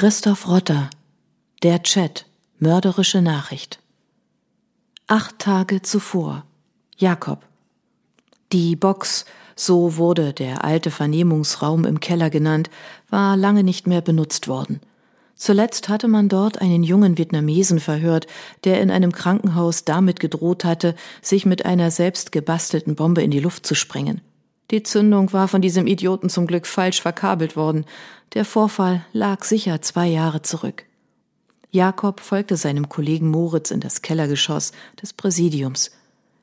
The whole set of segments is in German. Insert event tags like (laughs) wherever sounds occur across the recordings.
Christoph Rotter Der Chat Mörderische Nachricht Acht Tage zuvor Jakob Die Box, so wurde der alte Vernehmungsraum im Keller genannt, war lange nicht mehr benutzt worden. Zuletzt hatte man dort einen jungen Vietnamesen verhört, der in einem Krankenhaus damit gedroht hatte, sich mit einer selbst gebastelten Bombe in die Luft zu sprengen. Die Zündung war von diesem Idioten zum Glück falsch verkabelt worden. Der Vorfall lag sicher zwei Jahre zurück. Jakob folgte seinem Kollegen Moritz in das Kellergeschoss des Präsidiums.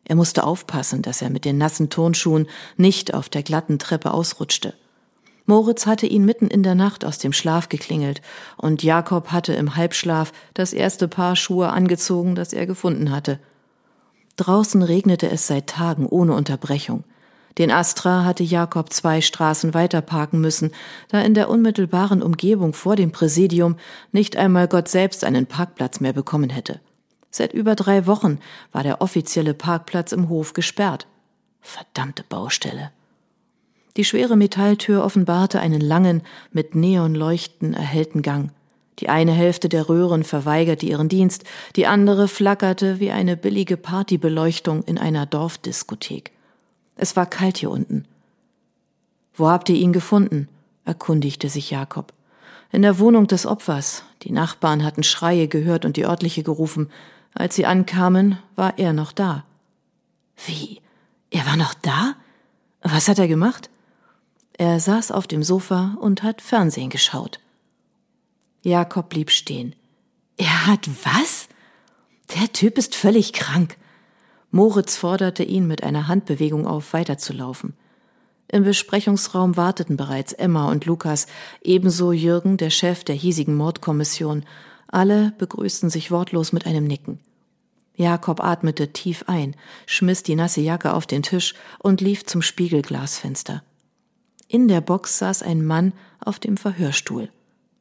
Er musste aufpassen, dass er mit den nassen Turnschuhen nicht auf der glatten Treppe ausrutschte. Moritz hatte ihn mitten in der Nacht aus dem Schlaf geklingelt, und Jakob hatte im Halbschlaf das erste Paar Schuhe angezogen, das er gefunden hatte. Draußen regnete es seit Tagen ohne Unterbrechung. Den Astra hatte Jakob zwei Straßen weiter parken müssen, da in der unmittelbaren Umgebung vor dem Präsidium nicht einmal Gott selbst einen Parkplatz mehr bekommen hätte. Seit über drei Wochen war der offizielle Parkplatz im Hof gesperrt. Verdammte Baustelle. Die schwere Metalltür offenbarte einen langen, mit Neonleuchten erhellten Gang. Die eine Hälfte der Röhren verweigerte ihren Dienst, die andere flackerte wie eine billige Partybeleuchtung in einer Dorfdiskothek. Es war kalt hier unten. Wo habt ihr ihn gefunden? erkundigte sich Jakob. In der Wohnung des Opfers. Die Nachbarn hatten Schreie gehört und die örtliche gerufen. Als sie ankamen, war er noch da. Wie? Er war noch da? Was hat er gemacht? Er saß auf dem Sofa und hat Fernsehen geschaut. Jakob blieb stehen. Er hat was? Der Typ ist völlig krank. Moritz forderte ihn mit einer Handbewegung auf, weiterzulaufen. Im Besprechungsraum warteten bereits Emma und Lukas, ebenso Jürgen, der Chef der hiesigen Mordkommission. Alle begrüßten sich wortlos mit einem Nicken. Jakob atmete tief ein, schmiss die nasse Jacke auf den Tisch und lief zum Spiegelglasfenster. In der Box saß ein Mann auf dem Verhörstuhl.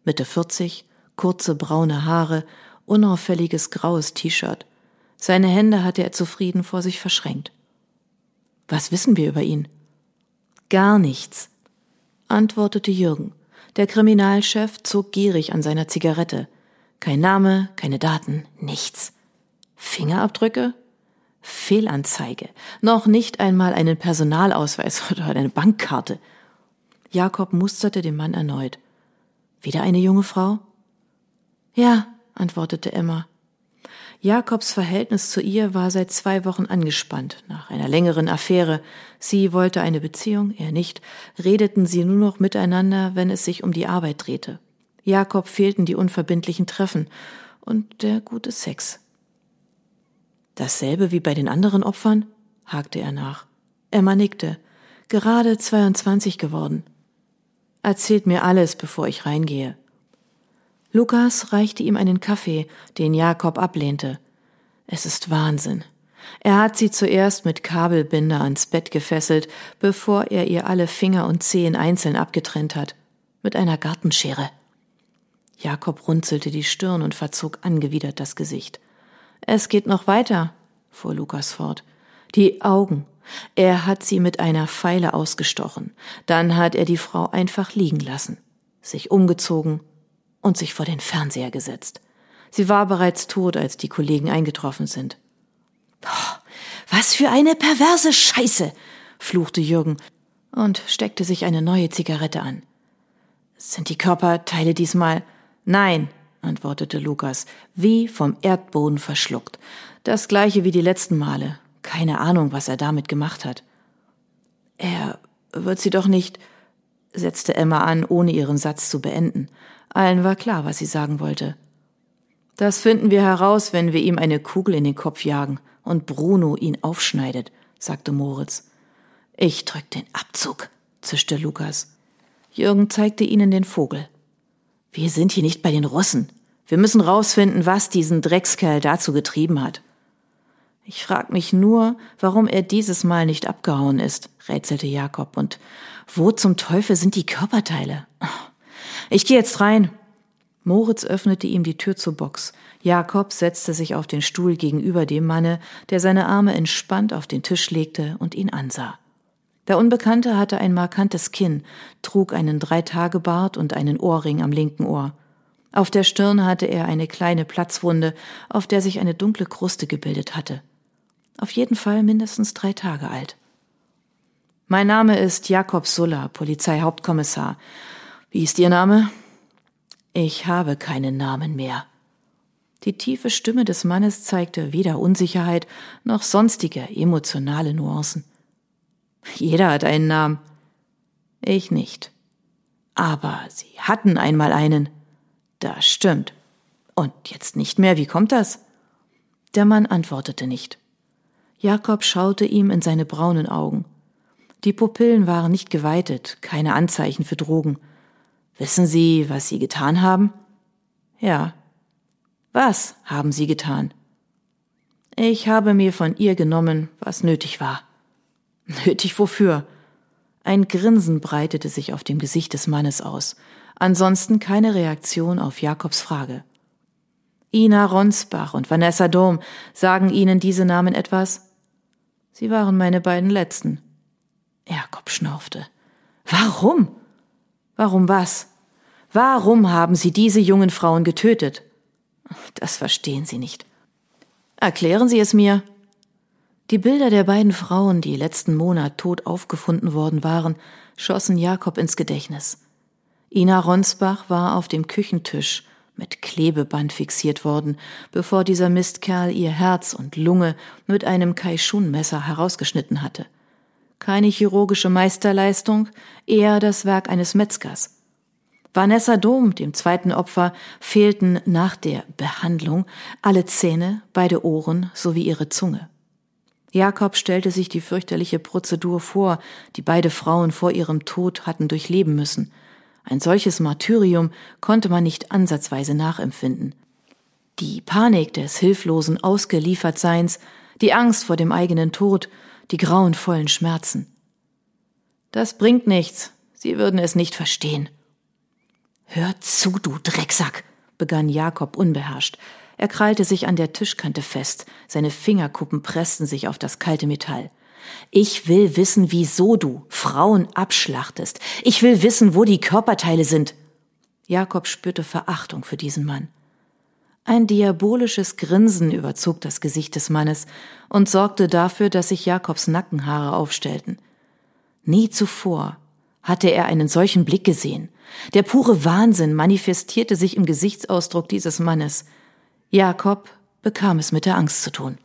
Mitte 40, kurze braune Haare, unauffälliges graues T-Shirt. Seine Hände hatte er zufrieden vor sich verschränkt. Was wissen wir über ihn? Gar nichts, antwortete Jürgen. Der Kriminalchef zog gierig an seiner Zigarette. Kein Name, keine Daten, nichts. Fingerabdrücke? Fehlanzeige. Noch nicht einmal einen Personalausweis (laughs) oder eine Bankkarte. Jakob musterte den Mann erneut. Wieder eine junge Frau? Ja, antwortete Emma. Jakobs Verhältnis zu ihr war seit zwei Wochen angespannt, nach einer längeren Affäre. Sie wollte eine Beziehung, er nicht, redeten sie nur noch miteinander, wenn es sich um die Arbeit drehte. Jakob fehlten die unverbindlichen Treffen und der gute Sex. Dasselbe wie bei den anderen Opfern? hakte er nach. Emma nickte. Gerade 22 geworden. Erzählt mir alles, bevor ich reingehe. Lukas reichte ihm einen Kaffee, den Jakob ablehnte. Es ist Wahnsinn. Er hat sie zuerst mit Kabelbinder ans Bett gefesselt, bevor er ihr alle Finger und Zehen einzeln abgetrennt hat. Mit einer Gartenschere. Jakob runzelte die Stirn und verzog angewidert das Gesicht. Es geht noch weiter, fuhr Lukas fort. Die Augen. Er hat sie mit einer Pfeile ausgestochen. Dann hat er die Frau einfach liegen lassen, sich umgezogen und sich vor den Fernseher gesetzt. Sie war bereits tot, als die Kollegen eingetroffen sind. Oh, was für eine perverse Scheiße, fluchte Jürgen und steckte sich eine neue Zigarette an. Sind die Körperteile diesmal? Nein, antwortete Lukas, wie vom Erdboden verschluckt. Das gleiche wie die letzten Male. Keine Ahnung, was er damit gemacht hat. Er wird sie doch nicht, setzte Emma an, ohne ihren Satz zu beenden. Allen war klar, was sie sagen wollte. Das finden wir heraus, wenn wir ihm eine Kugel in den Kopf jagen und Bruno ihn aufschneidet, sagte Moritz. Ich drück den Abzug, zischte Lukas. Jürgen zeigte ihnen den Vogel. Wir sind hier nicht bei den Russen. Wir müssen rausfinden, was diesen Dreckskerl dazu getrieben hat. Ich frag mich nur, warum er dieses Mal nicht abgehauen ist, rätselte Jakob. Und wo zum Teufel sind die Körperteile? Ich gehe jetzt rein. Moritz öffnete ihm die Tür zur Box. Jakob setzte sich auf den Stuhl gegenüber dem Manne, der seine Arme entspannt auf den Tisch legte und ihn ansah. Der Unbekannte hatte ein markantes Kinn, trug einen Dreitagebart und einen Ohrring am linken Ohr. Auf der Stirn hatte er eine kleine Platzwunde, auf der sich eine dunkle Kruste gebildet hatte. Auf jeden Fall mindestens drei Tage alt. Mein Name ist Jakob Sulla, Polizeihauptkommissar. Wie ist Ihr Name? Ich habe keinen Namen mehr. Die tiefe Stimme des Mannes zeigte weder Unsicherheit noch sonstige emotionale Nuancen. Jeder hat einen Namen. Ich nicht. Aber Sie hatten einmal einen. Das stimmt. Und jetzt nicht mehr. Wie kommt das? Der Mann antwortete nicht. Jakob schaute ihm in seine braunen Augen. Die Pupillen waren nicht geweitet, keine Anzeichen für Drogen. Wissen Sie, was Sie getan haben? Ja. Was haben Sie getan? Ich habe mir von ihr genommen, was nötig war. (laughs) Nötig wofür? Ein Grinsen breitete sich auf dem Gesicht des Mannes aus. Ansonsten keine Reaktion auf Jakobs Frage. Ina Ronsbach und Vanessa Dom, sagen Ihnen diese Namen etwas? Sie waren meine beiden letzten. Jakob schnaufte. Warum? Warum was? Warum haben Sie diese jungen Frauen getötet? Das verstehen Sie nicht. Erklären Sie es mir. Die Bilder der beiden Frauen, die letzten Monat tot aufgefunden worden waren, schossen Jakob ins Gedächtnis. Ina Ronsbach war auf dem Küchentisch mit Klebeband fixiert worden, bevor dieser Mistkerl ihr Herz und Lunge mit einem Kaishun-Messer herausgeschnitten hatte. Keine chirurgische Meisterleistung, eher das Werk eines Metzgers. Vanessa Dom, dem zweiten Opfer, fehlten nach der Behandlung alle Zähne, beide Ohren sowie ihre Zunge. Jakob stellte sich die fürchterliche Prozedur vor, die beide Frauen vor ihrem Tod hatten durchleben müssen. Ein solches Martyrium konnte man nicht ansatzweise nachempfinden. Die Panik des hilflosen Ausgeliefertseins, die Angst vor dem eigenen Tod, die grauenvollen Schmerzen. Das bringt nichts, Sie würden es nicht verstehen. Hör zu, du Drecksack, begann Jakob unbeherrscht. Er krallte sich an der Tischkante fest, seine Fingerkuppen pressten sich auf das kalte Metall. Ich will wissen, wieso du Frauen abschlachtest. Ich will wissen, wo die Körperteile sind. Jakob spürte Verachtung für diesen Mann. Ein diabolisches Grinsen überzog das Gesicht des Mannes und sorgte dafür, dass sich Jakobs Nackenhaare aufstellten. Nie zuvor hatte er einen solchen Blick gesehen. Der pure Wahnsinn manifestierte sich im Gesichtsausdruck dieses Mannes. Jakob bekam es mit der Angst zu tun.